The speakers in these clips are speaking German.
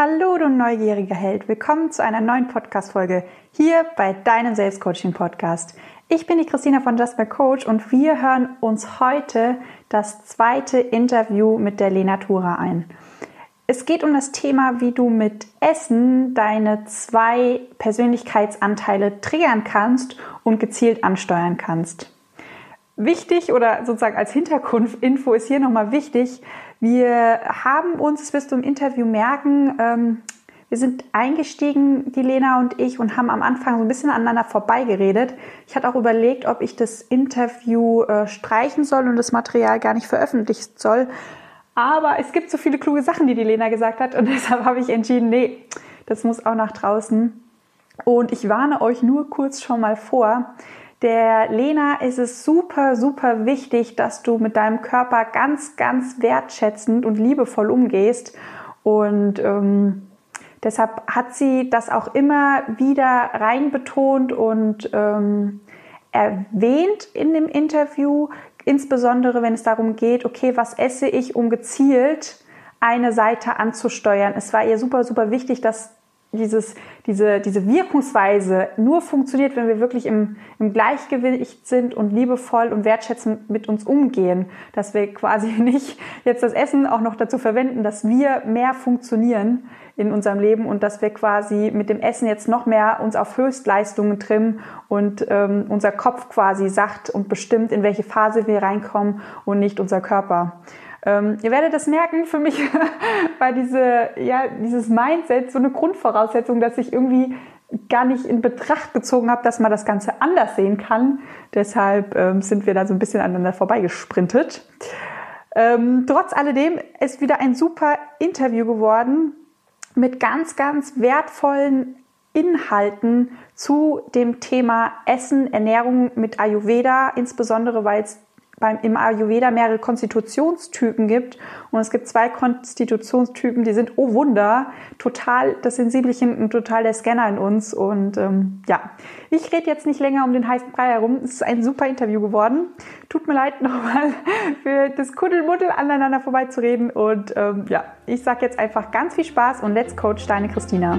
Hallo, du neugieriger Held. Willkommen zu einer neuen Podcast-Folge hier bei deinem Selbstcoaching-Podcast. Ich bin die Christina von My Coach und wir hören uns heute das zweite Interview mit der Lena Tura ein. Es geht um das Thema, wie du mit Essen deine zwei Persönlichkeitsanteile triggern kannst und gezielt ansteuern kannst. Wichtig oder sozusagen als Hintergrundinfo ist hier nochmal wichtig, wir haben uns, das wirst du im Interview merken, ähm, wir sind eingestiegen, die Lena und ich, und haben am Anfang so ein bisschen aneinander vorbeigeredet. Ich hatte auch überlegt, ob ich das Interview äh, streichen soll und das Material gar nicht veröffentlichen soll. Aber es gibt so viele kluge Sachen, die die Lena gesagt hat, und deshalb habe ich entschieden, nee, das muss auch nach draußen. Und ich warne euch nur kurz schon mal vor, der Lena ist es super, super wichtig, dass du mit deinem Körper ganz, ganz wertschätzend und liebevoll umgehst. Und ähm, deshalb hat sie das auch immer wieder reinbetont und ähm, erwähnt in dem Interview, insbesondere wenn es darum geht, okay, was esse ich, um gezielt eine Seite anzusteuern. Es war ihr super, super wichtig, dass dieses, diese, diese Wirkungsweise nur funktioniert, wenn wir wirklich im, im Gleichgewicht sind und liebevoll und wertschätzend mit uns umgehen. Dass wir quasi nicht jetzt das Essen auch noch dazu verwenden, dass wir mehr funktionieren in unserem Leben und dass wir quasi mit dem Essen jetzt noch mehr uns auf Höchstleistungen trimmen und ähm, unser Kopf quasi sagt und bestimmt, in welche Phase wir reinkommen und nicht unser Körper. Ähm, ihr werdet das merken, für mich war diese, ja, dieses Mindset so eine Grundvoraussetzung, dass ich irgendwie gar nicht in Betracht gezogen habe, dass man das Ganze anders sehen kann. Deshalb ähm, sind wir da so ein bisschen aneinander vorbeigesprintet. Ähm, trotz alledem ist wieder ein super Interview geworden mit ganz, ganz wertvollen Inhalten zu dem Thema Essen, Ernährung mit Ayurveda, insbesondere weil es beim, im Ayurveda mehrere Konstitutionstypen gibt. Und es gibt zwei Konstitutionstypen, die sind, oh Wunder, total das Sensibelchen und total der Scanner in uns. Und ähm, ja, ich rede jetzt nicht länger um den heißen Brei herum. Es ist ein super Interview geworden. Tut mir leid nochmal für das Kuddelmuddel aneinander vorbeizureden. Und ähm, ja, ich sage jetzt einfach ganz viel Spaß und let's coach deine Christina.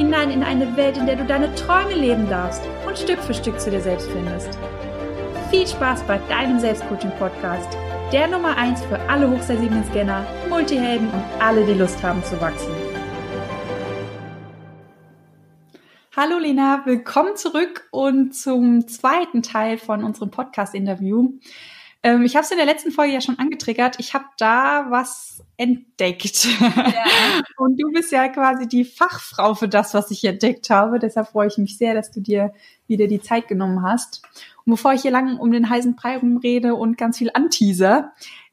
hinein in eine Welt, in der du deine Träume leben darfst und Stück für Stück zu dir selbst findest. Viel Spaß bei deinem Selbstcoaching-Podcast, der Nummer 1 für alle hochsensiblen Scanner, Multihelden und alle, die Lust haben zu wachsen. Hallo Lena, willkommen zurück und zum zweiten Teil von unserem Podcast-Interview. Ähm, ich habe es in der letzten Folge ja schon angetriggert. Ich habe da was entdeckt. Ja. Und du bist ja quasi die Fachfrau für das, was ich entdeckt habe. Deshalb freue ich mich sehr, dass du dir wieder die Zeit genommen hast. Und bevor ich hier lang um den heißen Brei rumrede und ganz viel anteaser,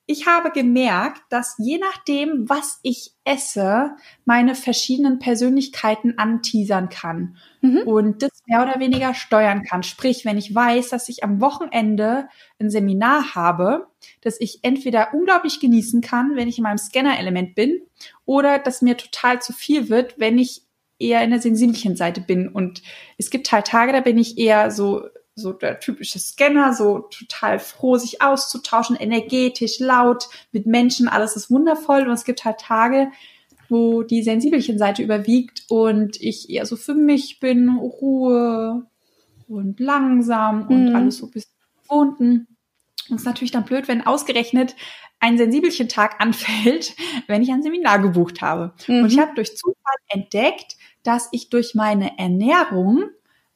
ich habe gemerkt, dass je nachdem, was ich esse, meine verschiedenen Persönlichkeiten anteasern kann mhm. und das mehr oder weniger steuern kann. Sprich, wenn ich weiß, dass ich am Wochenende ein Seminar habe, dass ich entweder unglaublich genießen kann, wenn ich in meinem Scanner-Element bin, oder dass mir total zu viel wird, wenn ich eher in der sensiblen Seite bin. Und es gibt halt Tage, da bin ich eher so so der typische Scanner, so total froh, sich auszutauschen, energetisch, laut, mit Menschen, alles ist wundervoll. Und es gibt halt Tage, wo die sensibelchen Seite überwiegt und ich eher so für mich bin, Ruhe und langsam und mhm. alles so ein bisschen. Und es ist natürlich dann blöd, wenn ausgerechnet ein sensibelchen Tag anfällt, wenn ich ein Seminar gebucht habe. Mhm. Und ich habe durch Zufall entdeckt, dass ich durch meine Ernährung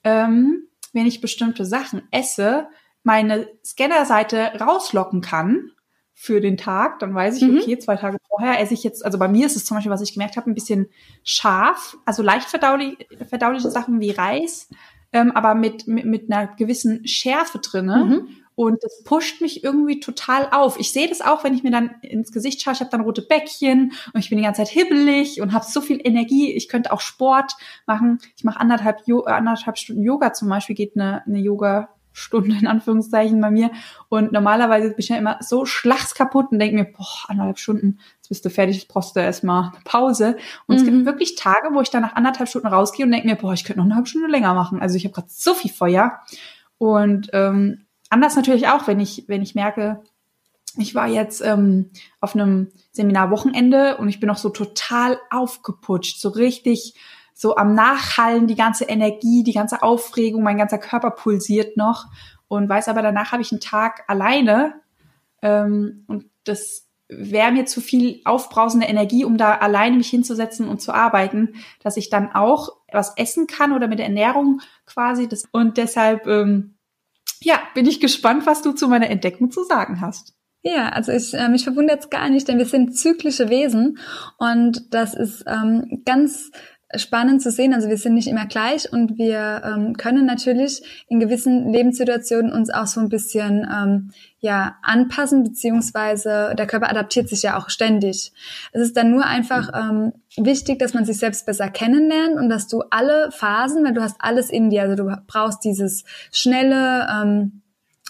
ähm, wenn ich bestimmte Sachen esse, meine Scannerseite rauslocken kann für den Tag, dann weiß ich, mhm. okay, zwei Tage vorher esse ich jetzt, also bei mir ist es zum Beispiel, was ich gemerkt habe, ein bisschen scharf, also leicht verdaulich, verdauliche Sachen wie Reis, ähm, aber mit, mit, mit einer gewissen Schärfe drinne. Mhm. Und das pusht mich irgendwie total auf. Ich sehe das auch, wenn ich mir dann ins Gesicht schaue. Ich habe dann rote Bäckchen und ich bin die ganze Zeit hibbelig und habe so viel Energie. Ich könnte auch Sport machen. Ich mache anderthalb, anderthalb Stunden Yoga zum Beispiel, geht eine, eine Yoga Stunde in Anführungszeichen bei mir. Und normalerweise bin ich ja immer so schlagskaputt und denke mir, boah, anderthalb Stunden, jetzt bist du fertig, jetzt brauchst du erstmal eine Pause. Und mhm. es gibt mhm. wirklich Tage, wo ich dann nach anderthalb Stunden rausgehe und denke mir, boah, ich könnte noch eine halbe Stunde länger machen. Also ich habe gerade so viel Feuer. Und ähm, anders natürlich auch, wenn ich, wenn ich merke, ich war jetzt ähm, auf einem Seminarwochenende und ich bin noch so total aufgeputscht, so richtig so am Nachhallen, die ganze Energie, die ganze Aufregung, mein ganzer Körper pulsiert noch und weiß aber, danach habe ich einen Tag alleine ähm, und das wäre mir zu viel aufbrausende Energie, um da alleine mich hinzusetzen und zu arbeiten, dass ich dann auch was essen kann oder mit der Ernährung quasi. Das und deshalb ähm, ja bin ich gespannt, was du zu meiner Entdeckung zu sagen hast. Ja, also ich, äh, mich verwundert es gar nicht, denn wir sind zyklische Wesen und das ist ähm, ganz spannend zu sehen. Also wir sind nicht immer gleich und wir ähm, können natürlich in gewissen Lebenssituationen uns auch so ein bisschen ähm, ja anpassen, beziehungsweise der Körper adaptiert sich ja auch ständig. Es ist dann nur einfach ähm, wichtig, dass man sich selbst besser kennenlernt und dass du alle Phasen, weil du hast alles in dir, also du brauchst dieses schnelle ähm,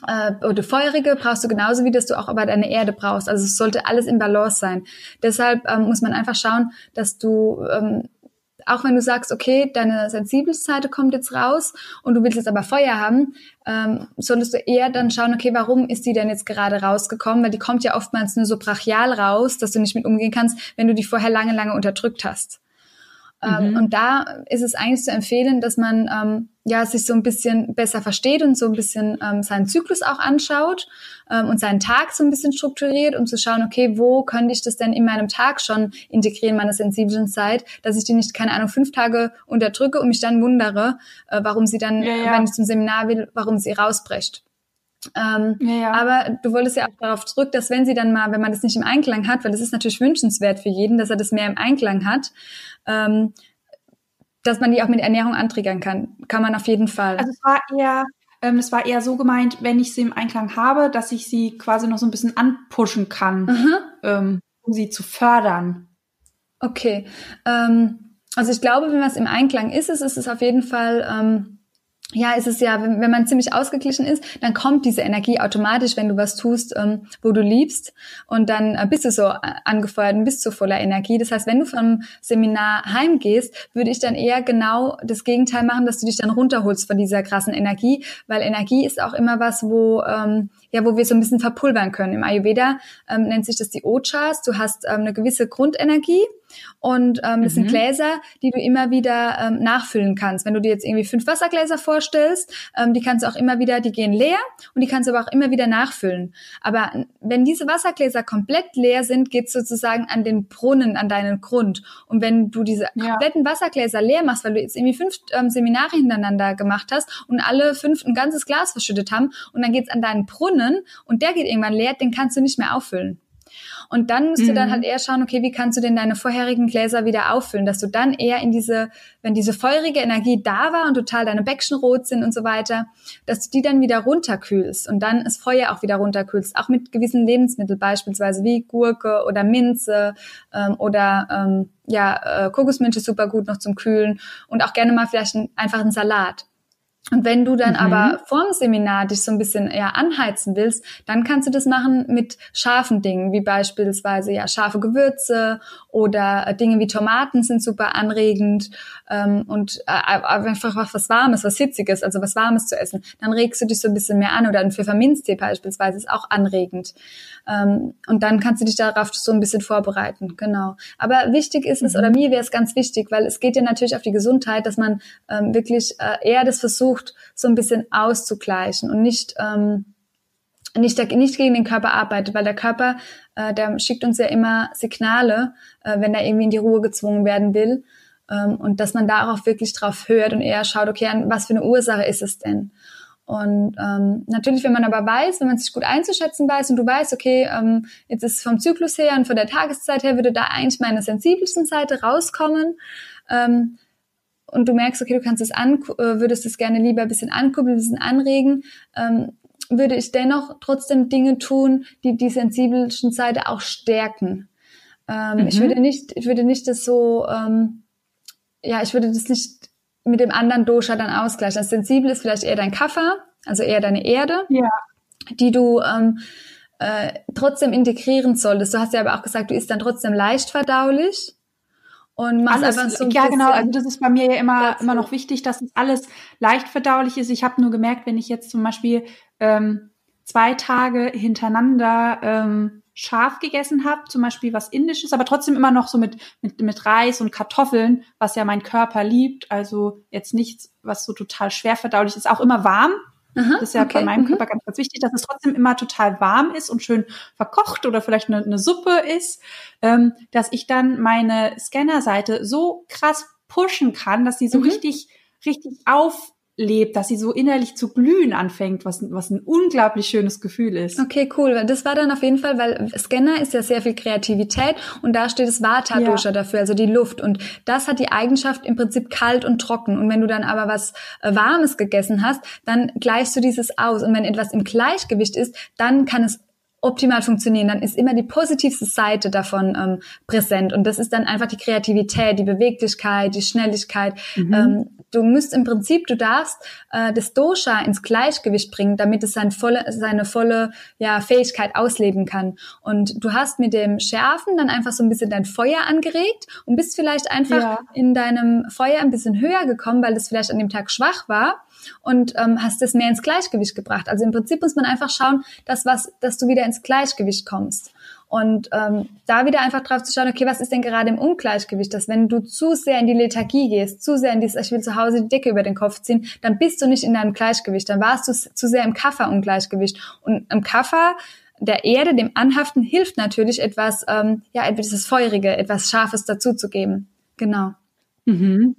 äh, oder feurige brauchst du genauso wie dass du auch aber deine Erde brauchst. Also es sollte alles im Balance sein. Deshalb ähm, muss man einfach schauen, dass du ähm, auch wenn du sagst, okay, deine sensible Seite kommt jetzt raus und du willst jetzt aber Feuer haben, ähm, solltest du eher dann schauen, okay, warum ist die denn jetzt gerade rausgekommen? Weil die kommt ja oftmals nur so brachial raus, dass du nicht mit umgehen kannst, wenn du die vorher lange, lange unterdrückt hast. Ähm, mhm. und da ist es eigentlich zu empfehlen, dass man ähm, ja sich so ein bisschen besser versteht und so ein bisschen ähm, seinen Zyklus auch anschaut ähm, und seinen Tag so ein bisschen strukturiert, um zu schauen, okay, wo könnte ich das denn in meinem Tag schon integrieren, meine sensiblen Zeit, dass ich die nicht, keine Ahnung, fünf Tage unterdrücke und mich dann wundere, äh, warum sie dann, ja, ja. wenn ich zum Seminar will, warum sie rausbricht. Ähm, ja, ja. Aber du wolltest ja auch darauf zurück, dass wenn sie dann mal, wenn man das nicht im Einklang hat, weil das ist natürlich wünschenswert für jeden, dass er das mehr im Einklang hat, ähm, dass man die auch mit Ernährung antriggern kann. Kann man auf jeden Fall. Also es war eher, ähm, es war eher so gemeint, wenn ich sie im Einklang habe, dass ich sie quasi noch so ein bisschen anpushen kann, mhm. ähm, um sie zu fördern. Okay. Ähm, also ich glaube, wenn was im Einklang ist, ist es auf jeden Fall ja, ist es ja, wenn, wenn man ziemlich ausgeglichen ist, dann kommt diese Energie automatisch, wenn du was tust, ähm, wo du liebst. Und dann äh, bist du so äh, angefeuert und bist so voller Energie. Das heißt, wenn du vom Seminar heimgehst, würde ich dann eher genau das Gegenteil machen, dass du dich dann runterholst von dieser krassen Energie, weil Energie ist auch immer was, wo ähm, ja, wo wir so ein bisschen verpulvern können. Im Ayurveda ähm, nennt sich das die Ochas. Du hast ähm, eine gewisse Grundenergie und ähm, das mhm. sind Gläser, die du immer wieder ähm, nachfüllen kannst. Wenn du dir jetzt irgendwie fünf Wassergläser vorstellst, ähm, die kannst du auch immer wieder, die gehen leer und die kannst du aber auch immer wieder nachfüllen. Aber wenn diese Wassergläser komplett leer sind, geht's sozusagen an den Brunnen, an deinen Grund. Und wenn du diese ja. kompletten Wassergläser leer machst, weil du jetzt irgendwie fünf ähm, Seminare hintereinander gemacht hast und alle fünf ein ganzes Glas verschüttet haben und dann geht's an deinen Brunnen und der geht irgendwann leer, den kannst du nicht mehr auffüllen. Und dann musst mhm. du dann mhm. halt eher schauen, okay, wie kannst du denn deine vorherigen Gläser wieder auffüllen, dass du dann eher in diese, wenn diese feurige Energie da war und total deine Bäckchen rot sind und so weiter, dass du die dann wieder runterkühlst und dann das Feuer auch wieder runterkühlst, auch mit gewissen Lebensmitteln beispielsweise wie Gurke oder Minze ähm, oder ähm, ja, äh, Kokosmilch ist super gut noch zum Kühlen und auch gerne mal vielleicht ein, einfach einen Salat. Und wenn du dann mhm. aber vorm Seminar dich so ein bisschen eher anheizen willst, dann kannst du das machen mit scharfen Dingen, wie beispielsweise ja scharfe Gewürze oder äh, Dinge wie Tomaten sind super anregend ähm, und äh, einfach was, Warmes, was Hitziges, also was Warmes zu essen. Dann regst du dich so ein bisschen mehr an oder ein Pfefferminztee beispielsweise ist auch anregend. Ähm, und dann kannst du dich darauf so ein bisschen vorbereiten, genau. Aber wichtig ist es, mhm. oder mir wäre es ganz wichtig, weil es geht ja natürlich auf die Gesundheit, dass man ähm, wirklich äh, eher das versucht, so ein bisschen auszugleichen und nicht ähm, nicht, nicht gegen den Körper arbeitet, weil der Körper, äh, der schickt uns ja immer Signale, äh, wenn er irgendwie in die Ruhe gezwungen werden will. Ähm, und dass man darauf wirklich drauf hört und eher schaut, okay, an was für eine Ursache ist es denn? Und ähm, natürlich, wenn man aber weiß, wenn man sich gut einzuschätzen weiß und du weißt, okay, ähm, jetzt ist vom Zyklus her und von der Tageszeit her würde da eigentlich meine sensibelsten Seite rauskommen. Ähm, und du merkst, okay, du kannst es an, äh, würdest es gerne lieber ein bisschen ankuppeln, ein bisschen anregen, ähm, würde ich dennoch trotzdem Dinge tun, die die sensibelsten Seite auch stärken. Ähm, mhm. Ich würde nicht, ich würde nicht das so, ähm, ja, ich würde das nicht mit dem anderen Dosha dann ausgleichen. Das Sensibel ist vielleicht eher dein Kaffer, also eher deine Erde, ja. die du ähm, äh, trotzdem integrieren solltest. Du hast ja aber auch gesagt, du isst dann trotzdem leicht verdaulich und machst alles, einfach so ein Ja, genau. Also das ist bei mir ja immer, immer noch wichtig, dass es alles leicht verdaulich ist. Ich habe nur gemerkt, wenn ich jetzt zum Beispiel ähm, zwei Tage hintereinander ähm, scharf gegessen habe, zum Beispiel was Indisches, aber trotzdem immer noch so mit, mit, mit Reis und Kartoffeln, was ja mein Körper liebt. Also jetzt nichts, was so total schwer verdaulich ist, auch immer warm. Aha, das ist ja okay. bei meinem mhm. Körper ganz, ganz wichtig, dass es trotzdem immer total warm ist und schön verkocht oder vielleicht eine, eine Suppe ist, ähm, dass ich dann meine Scannerseite so krass pushen kann, dass sie so mhm. richtig, richtig auf lebt, dass sie so innerlich zu glühen anfängt, was, was ein unglaublich schönes Gefühl ist. Okay, cool. Das war dann auf jeden Fall, weil Scanner ist ja sehr viel Kreativität und da steht das Vata-Dosha ja. dafür, also die Luft. Und das hat die Eigenschaft im Prinzip kalt und trocken. Und wenn du dann aber was äh, Warmes gegessen hast, dann gleichst du dieses aus. Und wenn etwas im Gleichgewicht ist, dann kann es optimal funktionieren, dann ist immer die positivste Seite davon ähm, präsent. Und das ist dann einfach die Kreativität, die Beweglichkeit, die Schnelligkeit. Mhm. Ähm, du müsst im Prinzip, du darfst äh, das Dosha ins Gleichgewicht bringen, damit es seine volle, seine volle ja, Fähigkeit ausleben kann. Und du hast mit dem Schärfen dann einfach so ein bisschen dein Feuer angeregt und bist vielleicht einfach ja. in deinem Feuer ein bisschen höher gekommen, weil es vielleicht an dem Tag schwach war und ähm, hast es mehr ins Gleichgewicht gebracht. Also im Prinzip muss man einfach schauen, dass was, dass du wieder ins Gleichgewicht kommst. Und ähm, da wieder einfach drauf zu schauen, okay, was ist denn gerade im Ungleichgewicht? Dass wenn du zu sehr in die Lethargie gehst, zu sehr in dieses, ich will zu Hause die Decke über den Kopf ziehen, dann bist du nicht in deinem Gleichgewicht. Dann warst du zu sehr im Kaffer-Ungleichgewicht. Und im Kaffer der Erde, dem Anhaften, hilft natürlich etwas, ähm, ja, etwas Feurige, etwas Scharfes dazuzugeben. Genau. Mhm.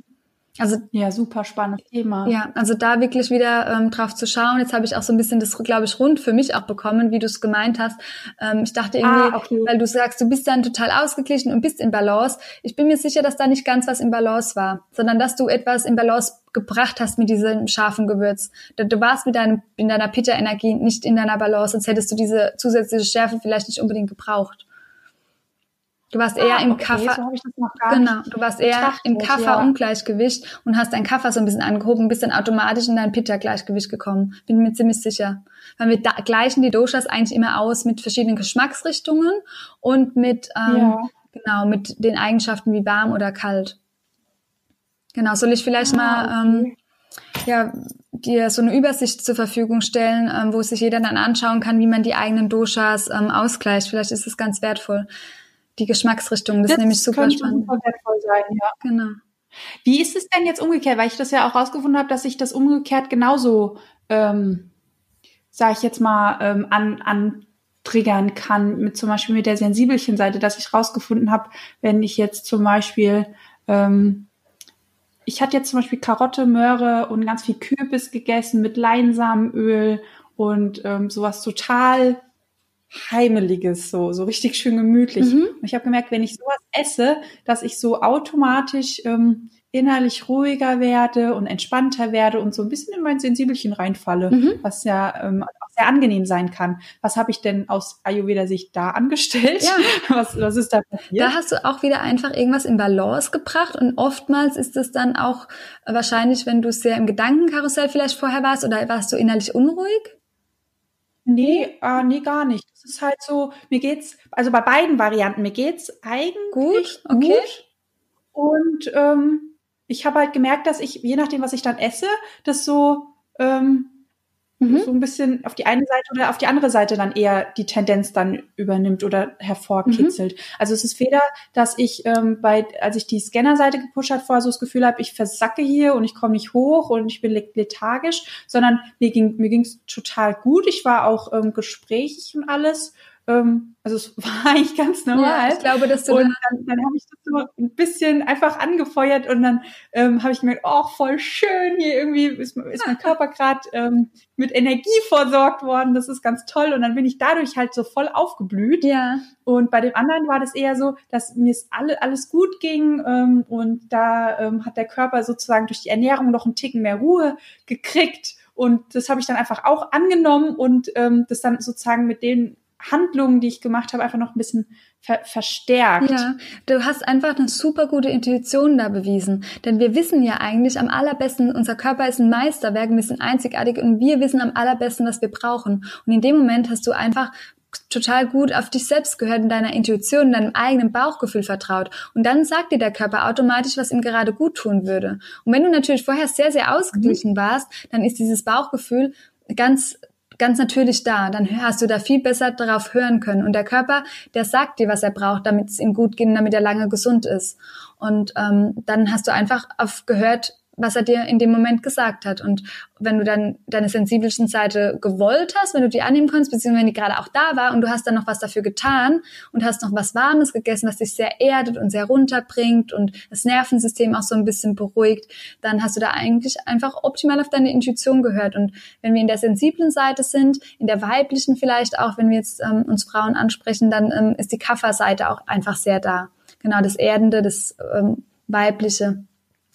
Also ja, super spannendes Thema. Ja, also da wirklich wieder ähm, drauf zu schauen. Jetzt habe ich auch so ein bisschen das, glaube ich, rund für mich auch bekommen, wie du es gemeint hast. Ähm, ich dachte irgendwie, ah, okay. weil du sagst, du bist dann total ausgeglichen und bist in Balance. Ich bin mir sicher, dass da nicht ganz was in Balance war, sondern dass du etwas in Balance gebracht hast mit diesem scharfen Gewürz. Du warst mit deinem, in deiner Pitta-Energie nicht in deiner Balance, sonst hättest du diese zusätzliche Schärfe vielleicht nicht unbedingt gebraucht. Du warst eher ah, im okay, Kaffer. So genau, du warst eher im Kaffer-Ungleichgewicht ja. und hast deinen Kaffer so ein bisschen angehoben, bist dann automatisch in dein Pitta-Gleichgewicht gekommen. Bin mir ziemlich sicher. Weil wir da, gleichen die Doshas eigentlich immer aus mit verschiedenen Geschmacksrichtungen und mit, ähm, ja. genau, mit den Eigenschaften wie warm oder kalt. Genau, soll ich vielleicht ah, mal, ähm, okay. ja, dir so eine Übersicht zur Verfügung stellen, ähm, wo sich jeder dann anschauen kann, wie man die eigenen Doshas ähm, ausgleicht. Vielleicht ist es ganz wertvoll die Geschmacksrichtung. Das, das ist nämlich super spannend. Super wertvoll sein, ja. Genau. Wie ist es denn jetzt umgekehrt? Weil ich das ja auch rausgefunden habe, dass ich das umgekehrt genauso, ähm, sage ich jetzt mal, ähm, an, an triggern kann, mit zum Beispiel mit der sensibelchen Seite, dass ich rausgefunden habe, wenn ich jetzt zum Beispiel, ähm, ich hatte jetzt zum Beispiel Karotte, Möhre und ganz viel Kürbis gegessen mit Leinsamenöl und ähm, sowas total Heimeliges, so, so richtig schön gemütlich. Mhm. Und ich habe gemerkt, wenn ich sowas esse, dass ich so automatisch ähm, innerlich ruhiger werde und entspannter werde und so ein bisschen in mein Sensibelchen reinfalle, mhm. was ja ähm, auch sehr angenehm sein kann. Was habe ich denn aus Ayurveda-Sicht da angestellt? Ja. Was, was ist da passiert? Da hast du auch wieder einfach irgendwas in Balance gebracht und oftmals ist es dann auch wahrscheinlich, wenn du sehr im Gedankenkarussell vielleicht vorher warst oder warst du innerlich unruhig? Nee, äh, nee, gar nicht. Das ist halt so, mir geht's, also bei beiden Varianten, mir geht's eigentlich gut. Okay. gut. Und ähm, ich habe halt gemerkt, dass ich, je nachdem, was ich dann esse, das so ähm, mhm. so ein bisschen auf die eine Seite oder auf die andere Seite dann eher die Tendenz dann übernimmt oder hervorkitzelt. Mhm. Also es ist weder, dass ich ähm, bei, als ich die Scanner-Seite gepusht habe, vorher so das Gefühl habe, ich versacke hier und ich komme nicht hoch und ich bin lethargisch, sondern mir ging mir ging's total gut. Ich war auch ähm, gesprächig und alles ähm, also es war eigentlich ganz normal. Ja, ich glaube, dass du und dann, dann habe ich das so ein bisschen einfach angefeuert und dann ähm, habe ich gemerkt, oh, voll schön, hier irgendwie ist, ist mein Körper gerade ähm, mit Energie versorgt worden, das ist ganz toll und dann bin ich dadurch halt so voll aufgeblüht. Ja. Und bei dem anderen war das eher so, dass mir es alle, alles gut ging ähm, und da ähm, hat der Körper sozusagen durch die Ernährung noch einen Ticken mehr Ruhe gekriegt Und das habe ich dann einfach auch angenommen und ähm, das dann sozusagen mit den Handlungen, die ich gemacht habe, einfach noch ein bisschen ver verstärkt. Ja, du hast einfach eine super gute Intuition da bewiesen. Denn wir wissen ja eigentlich am allerbesten, unser Körper ist ein Meisterwerk, wir sind einzigartig und wir wissen am allerbesten, was wir brauchen. Und in dem Moment hast du einfach total gut auf dich selbst gehört, in deiner Intuition, in deinem eigenen Bauchgefühl vertraut. Und dann sagt dir der Körper automatisch, was ihm gerade gut tun würde. Und wenn du natürlich vorher sehr, sehr ausgeglichen mhm. warst, dann ist dieses Bauchgefühl ganz ganz natürlich da. Dann hast du da viel besser darauf hören können. Und der Körper, der sagt dir, was er braucht, damit es ihm gut geht, damit er lange gesund ist. Und ähm, dann hast du einfach auf gehört, was er dir in dem Moment gesagt hat. Und wenn du dann deine sensibelsten Seite gewollt hast, wenn du die annehmen kannst, beziehungsweise wenn die gerade auch da war und du hast dann noch was dafür getan und hast noch was Warmes gegessen, was dich sehr erdet und sehr runterbringt und das Nervensystem auch so ein bisschen beruhigt, dann hast du da eigentlich einfach optimal auf deine Intuition gehört. Und wenn wir in der sensiblen Seite sind, in der weiblichen vielleicht auch, wenn wir jetzt ähm, uns Frauen ansprechen, dann ähm, ist die Kafferseite auch einfach sehr da. Genau, das Erdende, das ähm, Weibliche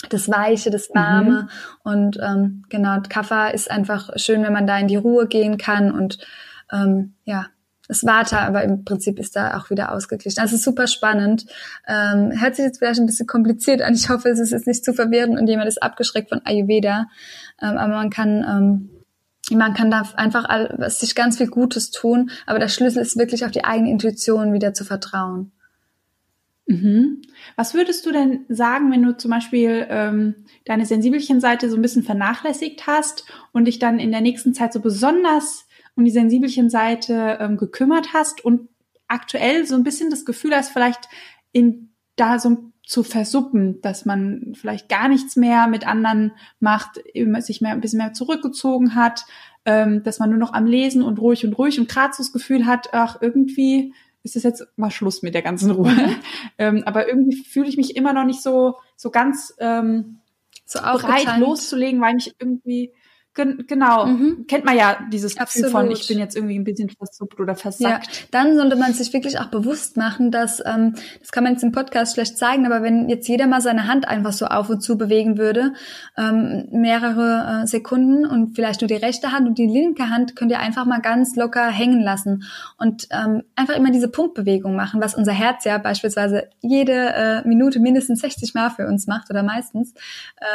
das Weiche, das Warme. Mhm. Und ähm, genau, Kaffer ist einfach schön, wenn man da in die Ruhe gehen kann und ähm, ja, das Vata, aber im Prinzip ist da auch wieder ausgeglichen. Also super spannend. Ähm, hört sich jetzt vielleicht ein bisschen kompliziert an. Ich hoffe, es ist jetzt nicht zu verwirrend und jemand ist abgeschreckt von Ayurveda. Ähm, aber man kann ähm, man kann da einfach all, sich ganz viel Gutes tun, aber der Schlüssel ist wirklich auf die eigene Intuition wieder zu vertrauen. Mhm. Was würdest du denn sagen, wenn du zum Beispiel ähm, deine Sensibelchen-Seite so ein bisschen vernachlässigt hast und dich dann in der nächsten Zeit so besonders um die Sensibelchen-Seite ähm, gekümmert hast und aktuell so ein bisschen das Gefühl hast, vielleicht in da so zu versuppen, dass man vielleicht gar nichts mehr mit anderen macht, sich mehr ein bisschen mehr zurückgezogen hat, ähm, dass man nur noch am Lesen und ruhig und ruhig und gerade so das Gefühl hat, ach irgendwie ist es jetzt mal Schluss mit der ganzen Ruhe. Mhm. ähm, aber irgendwie fühle ich mich immer noch nicht so, so ganz ähm, so bereit loszulegen, weil ich irgendwie Gen genau, mhm. kennt man ja dieses Gefühl Absolut. von, ich bin jetzt irgendwie ein bisschen versuppt oder versackt. Ja, dann sollte man sich wirklich auch bewusst machen, dass, ähm, das kann man jetzt im Podcast schlecht zeigen, aber wenn jetzt jeder mal seine Hand einfach so auf und zu bewegen würde, ähm, mehrere äh, Sekunden und vielleicht nur die rechte Hand und die linke Hand könnt ihr einfach mal ganz locker hängen lassen und ähm, einfach immer diese Punktbewegung machen, was unser Herz ja beispielsweise jede äh, Minute mindestens 60 Mal für uns macht oder meistens.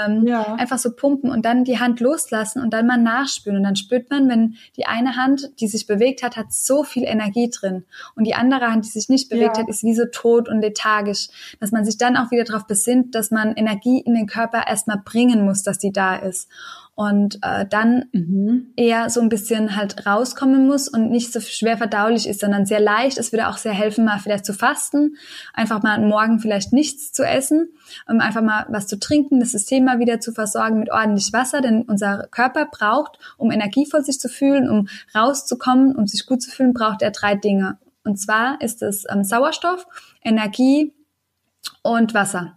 Ähm, ja. Einfach so pumpen und dann die Hand loslassen und dann mal nachspüren. Und dann spürt man, wenn die eine Hand, die sich bewegt hat, hat so viel Energie drin. Und die andere Hand, die sich nicht bewegt ja. hat, ist wie so tot und lethargisch. Dass man sich dann auch wieder darauf besinnt, dass man Energie in den Körper erstmal bringen muss, dass die da ist und äh, dann mhm. eher so ein bisschen halt rauskommen muss und nicht so schwer verdaulich ist, sondern sehr leicht. Es würde auch sehr helfen, mal vielleicht zu fasten, einfach mal morgen vielleicht nichts zu essen, um einfach mal was zu trinken, das System mal wieder zu versorgen mit ordentlich Wasser, denn unser Körper braucht, um energievoll sich zu fühlen, um rauszukommen, um sich gut zu fühlen, braucht er drei Dinge. Und zwar ist es ähm, Sauerstoff, Energie und Wasser.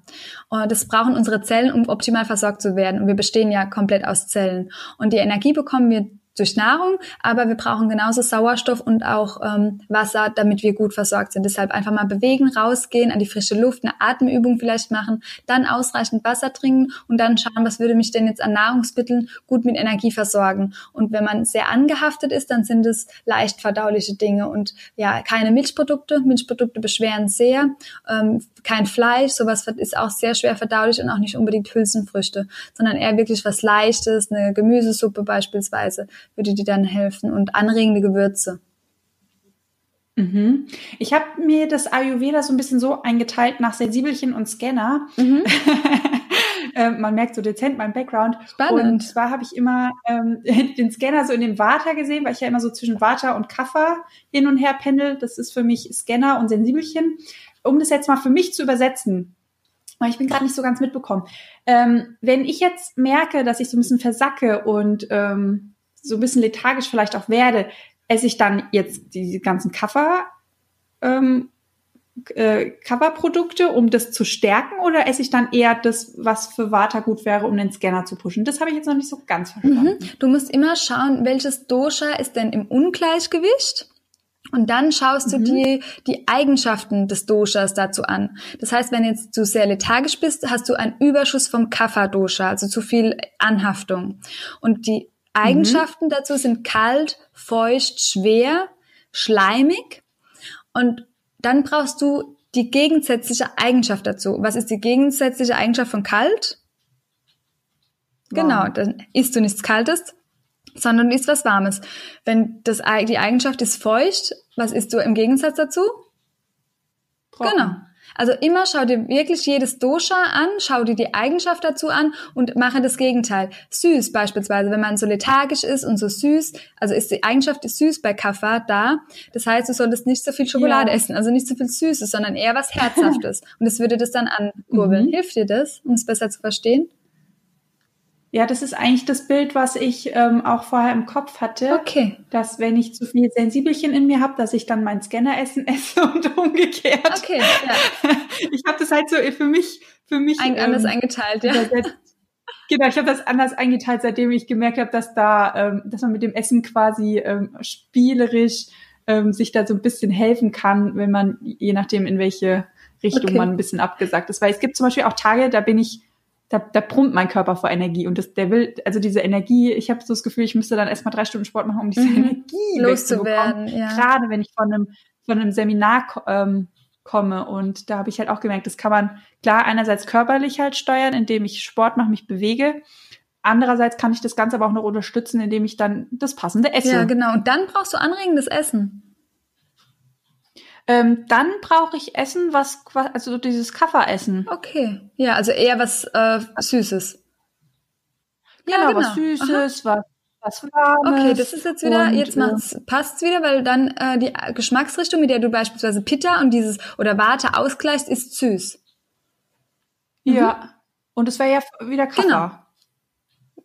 Und das brauchen unsere Zellen, um optimal versorgt zu werden. Und wir bestehen ja komplett aus Zellen. Und die Energie bekommen wir durch Nahrung, aber wir brauchen genauso Sauerstoff und auch ähm, Wasser, damit wir gut versorgt sind. Deshalb einfach mal bewegen, rausgehen, an die frische Luft, eine Atemübung vielleicht machen, dann ausreichend Wasser trinken und dann schauen, was würde mich denn jetzt an Nahrungsmitteln gut mit Energie versorgen. Und wenn man sehr angehaftet ist, dann sind es leicht verdauliche Dinge und ja, keine Milchprodukte. Milchprodukte beschweren sehr. Ähm, kein Fleisch, sowas ist auch sehr schwer verdaulich und auch nicht unbedingt Hülsenfrüchte, sondern eher wirklich was Leichtes, eine Gemüsesuppe beispielsweise würde dir dann helfen und anregende Gewürze. Mhm. Ich habe mir das Ayurveda so ein bisschen so eingeteilt nach Sensibelchen und Scanner. Mhm. äh, man merkt so dezent mein Background. Spannend. Und zwar habe ich immer ähm, den Scanner so in dem Vata gesehen, weil ich ja immer so zwischen Vata und Kapha hin und her pendel. Das ist für mich Scanner und Sensibelchen. Um das jetzt mal für mich zu übersetzen, weil ich bin gerade nicht so ganz mitbekommen. Ähm, wenn ich jetzt merke, dass ich so ein bisschen versacke und ähm, so ein bisschen lethargisch vielleicht auch werde, esse ich dann jetzt die ganzen Kaffer, ähm, äh, Coverprodukte, um das zu stärken, oder esse ich dann eher das, was für Vata gut wäre, um den Scanner zu pushen? Das habe ich jetzt noch nicht so ganz verstanden. Mhm. Du musst immer schauen, welches Dosha ist denn im Ungleichgewicht. Und dann schaust du mhm. dir die Eigenschaften des Doshas dazu an. Das heißt, wenn jetzt du sehr lethargisch bist, hast du einen Überschuss vom Kapha-Dosha, also zu viel Anhaftung. Und die Eigenschaften mhm. dazu sind kalt, feucht, schwer, schleimig. Und dann brauchst du die gegensätzliche Eigenschaft dazu. Was ist die gegensätzliche Eigenschaft von kalt? Genau, dann isst du nichts Kaltes, sondern isst was Warmes. Wenn das, die Eigenschaft ist feucht, was isst du im Gegensatz dazu? Trocken. Genau. Also immer schau dir wirklich jedes Dosha an, schau dir die Eigenschaft dazu an und mache das Gegenteil. Süß beispielsweise, wenn man so lethargisch ist und so süß, also ist die Eigenschaft ist süß bei Kaffa da. Das heißt, du solltest nicht so viel Schokolade ja. essen, also nicht so viel Süßes, sondern eher was Herzhaftes. und das würde das dann ankurbeln. Mhm. Hilft dir das, um es besser zu verstehen? Ja, das ist eigentlich das Bild, was ich ähm, auch vorher im Kopf hatte. Okay. Dass wenn ich zu viel Sensibelchen in mir habe, dass ich dann mein Scanneressen esse und umgekehrt. Okay. Ja. Ich habe das halt so für mich, für mich Ein, anders ähm, eingeteilt, ja. Genau, ich habe das anders eingeteilt, seitdem ich gemerkt habe, dass da, ähm, dass man mit dem Essen quasi ähm, spielerisch ähm, sich da so ein bisschen helfen kann, wenn man je nachdem in welche Richtung okay. man ein bisschen abgesagt ist. Weil es gibt zum Beispiel auch Tage, da bin ich da, da brummt mein Körper vor Energie und das, der will, also diese Energie, ich habe so das Gefühl, ich müsste dann erstmal drei Stunden Sport machen, um diese mhm. Energie loszuwerden. Ja. Gerade wenn ich von einem, von einem Seminar ähm, komme und da habe ich halt auch gemerkt, das kann man klar einerseits körperlich halt steuern, indem ich Sport mache, mich bewege. Andererseits kann ich das Ganze aber auch noch unterstützen, indem ich dann das passende esse. Ja, genau. Und dann brauchst du anregendes Essen. Ähm, dann brauche ich Essen, was also dieses Kafferessen. Okay. Ja, also eher was äh, Süßes. Ja, genau, genau. was Süßes, Aha. was was Warmes. Okay, das ist jetzt wieder, und, jetzt macht's, passt's wieder, weil dann äh, die Geschmacksrichtung, mit der du beispielsweise Pitta und dieses oder Warte ausgleichst, ist süß. Ja. Mhm. Und es wäre ja wieder Kaffer. Genau.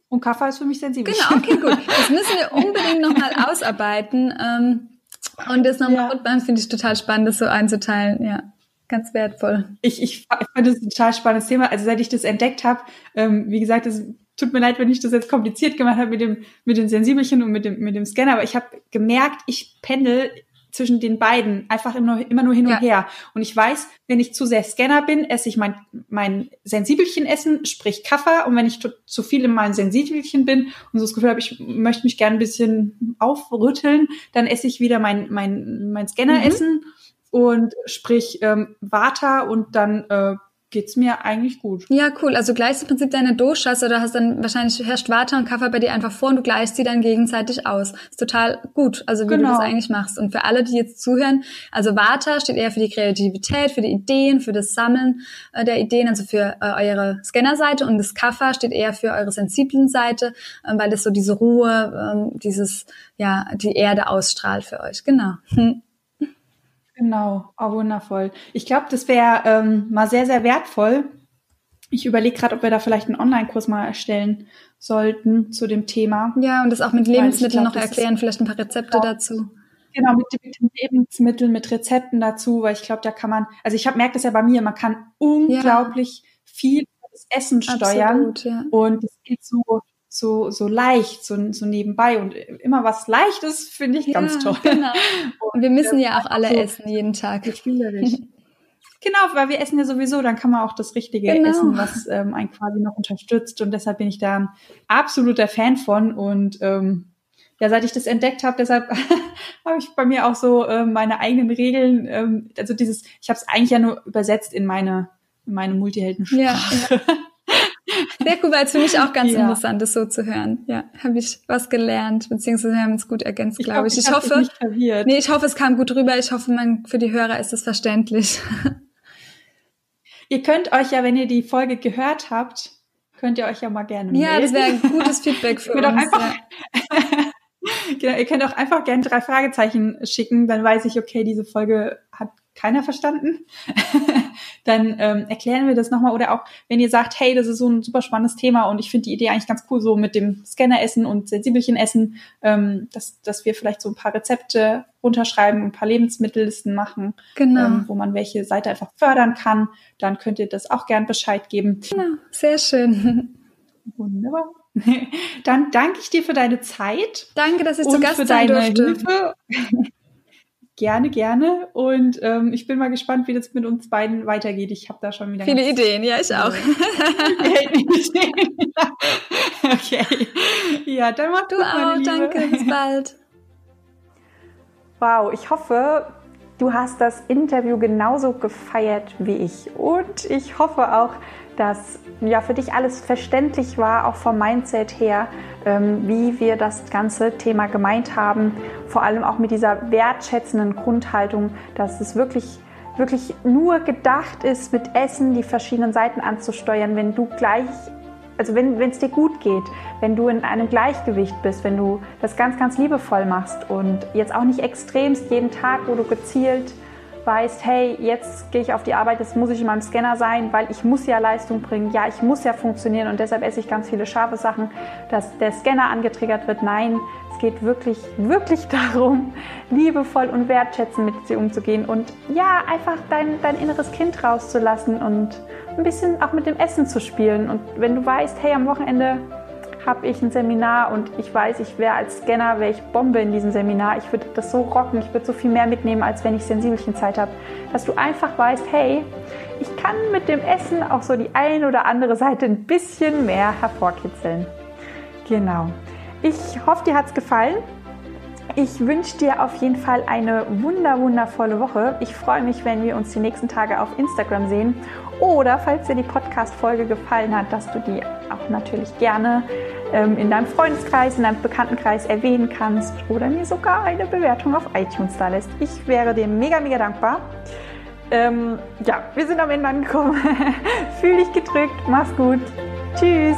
Und Kaffer ist für mich sensibel. Genau, okay, gut. Das müssen wir unbedingt nochmal ausarbeiten. Ähm, und das nochmal ja. Rotbahn finde ich total spannend, das so einzuteilen, ja. Ganz wertvoll. Ich, ich, ich finde das ein total spannendes Thema. Also seit ich das entdeckt habe, ähm, wie gesagt, es tut mir leid, wenn ich das jetzt kompliziert gemacht habe mit dem, mit den Sensibelchen und mit dem, mit dem Scanner, aber ich habe gemerkt, ich pendel zwischen den beiden einfach immer, immer nur hin und ja. her. Und ich weiß, wenn ich zu sehr Scanner bin, esse ich mein, mein Sensibelchen essen, sprich Kaffee. Und wenn ich zu, zu viel in meinem Sensibelchen bin und so das Gefühl habe, ich möchte mich gerne ein bisschen aufrütteln, dann esse ich wieder mein, mein, mein Scanner mhm. essen und sprich ähm, Vata und dann äh, geht's mir eigentlich gut. Ja, cool. Also gleichst im Prinzip deine Doshas oder hast dann wahrscheinlich herrscht Vata und Kapha bei dir einfach vor und du gleichst sie dann gegenseitig aus. Ist total gut, also wie genau. du das eigentlich machst. Und für alle, die jetzt zuhören, also Vata steht eher für die Kreativität, für die Ideen, für das Sammeln äh, der Ideen, also für äh, eure Scannerseite und das Kapha steht eher für eure sensiblen Seite, äh, weil das so diese Ruhe, äh, dieses, ja, die Erde ausstrahlt für euch. Genau. Hm. Genau, oh, wundervoll. Ich glaube, das wäre ähm, mal sehr, sehr wertvoll. Ich überlege gerade, ob wir da vielleicht einen Online-Kurs mal erstellen sollten zu dem Thema. Ja, und das auch mit Lebensmitteln glaub, noch erklären, vielleicht ein paar Rezepte genau, dazu. Genau, mit, mit Lebensmitteln, mit Rezepten dazu, weil ich glaube, da kann man, also ich habe merkt das ja bei mir, man kann unglaublich ja. viel das Essen steuern Absolut, ja. und es geht so so, so leicht, so, so nebenbei. Und immer was Leichtes finde ich ja, ganz toll. Genau. Und wir müssen ja auch alle so essen jeden Tag. Spielerisch. Genau, weil wir essen ja sowieso, dann kann man auch das Richtige genau. essen, was ähm, einen quasi noch unterstützt. Und deshalb bin ich da ein absoluter Fan von. Und ähm, ja, seit ich das entdeckt habe, deshalb habe ich bei mir auch so ähm, meine eigenen Regeln. Ähm, also dieses, ich habe es eigentlich ja nur übersetzt in meine, in meine Multiheldensprache. Ja, ja. Sehr cool, weil es für mich auch ganz ja. interessant ist, so zu hören. Ja, habe ich was gelernt, beziehungsweise haben es gut ergänzt, glaube ich. Ich, ich hoffe, nee, ich hoffe, es kam gut rüber. Ich hoffe, man, für die Hörer ist es verständlich. Ihr könnt euch ja, wenn ihr die Folge gehört habt, könnt ihr euch ja mal gerne melden. Ja, das wäre ein gutes Feedback für uns. Einfach, ja. genau, ihr könnt auch einfach gerne drei Fragezeichen schicken, dann weiß ich, okay, diese Folge hat keiner verstanden, dann ähm, erklären wir das nochmal. Oder auch, wenn ihr sagt, hey, das ist so ein super spannendes Thema und ich finde die Idee eigentlich ganz cool, so mit dem Scanner essen und Sensibelchen essen, ähm, dass, dass wir vielleicht so ein paar Rezepte runterschreiben, ein paar Lebensmittellisten machen, genau. ähm, wo man welche Seite einfach fördern kann, dann könnt ihr das auch gern Bescheid geben. Genau, sehr schön. Wunderbar. Dann danke ich dir für deine Zeit. Danke, dass ich zu Gast sein durfte. Hilfe. Gerne, gerne. Und ähm, ich bin mal gespannt, wie das mit uns beiden weitergeht. Ich habe da schon wieder viele Ideen. Ja, ich auch. Okay. Ja, dann mach du gut, auch. Liebe. Danke, bis bald. Wow, ich hoffe, du hast das Interview genauso gefeiert wie ich. Und ich hoffe auch, dass ja für dich alles verständlich war, auch vom Mindset her, ähm, wie wir das ganze Thema gemeint haben. Vor allem auch mit dieser wertschätzenden Grundhaltung, dass es wirklich wirklich nur gedacht ist, mit Essen die verschiedenen Seiten anzusteuern, wenn du gleich, also wenn es dir gut geht, wenn du in einem Gleichgewicht bist, wenn du das ganz, ganz liebevoll machst und jetzt auch nicht extremst jeden Tag, wo du gezielt weißt, hey, jetzt gehe ich auf die Arbeit, jetzt muss ich in meinem Scanner sein, weil ich muss ja Leistung bringen, ja, ich muss ja funktionieren und deshalb esse ich ganz viele scharfe Sachen, dass der Scanner angetriggert wird. Nein, geht wirklich, wirklich darum, liebevoll und wertschätzend mit dir umzugehen und ja, einfach dein, dein inneres Kind rauszulassen und ein bisschen auch mit dem Essen zu spielen. Und wenn du weißt, hey, am Wochenende habe ich ein Seminar und ich weiß, ich wäre als Scanner, wäre ich Bombe in diesem Seminar. Ich würde das so rocken, ich würde so viel mehr mitnehmen, als wenn ich sensibelchen Zeit habe. Dass du einfach weißt, hey, ich kann mit dem Essen auch so die eine oder andere Seite ein bisschen mehr hervorkitzeln. Genau. Ich hoffe, dir hat es gefallen. Ich wünsche dir auf jeden Fall eine wunder, wundervolle Woche. Ich freue mich, wenn wir uns die nächsten Tage auf Instagram sehen. Oder falls dir die Podcast-Folge gefallen hat, dass du die auch natürlich gerne ähm, in deinem Freundeskreis, in deinem Bekanntenkreis erwähnen kannst oder mir sogar eine Bewertung auf iTunes da lässt. Ich wäre dir mega, mega dankbar. Ähm, ja, wir sind am Ende angekommen. Fühl dich gedrückt. Mach's gut. Tschüss.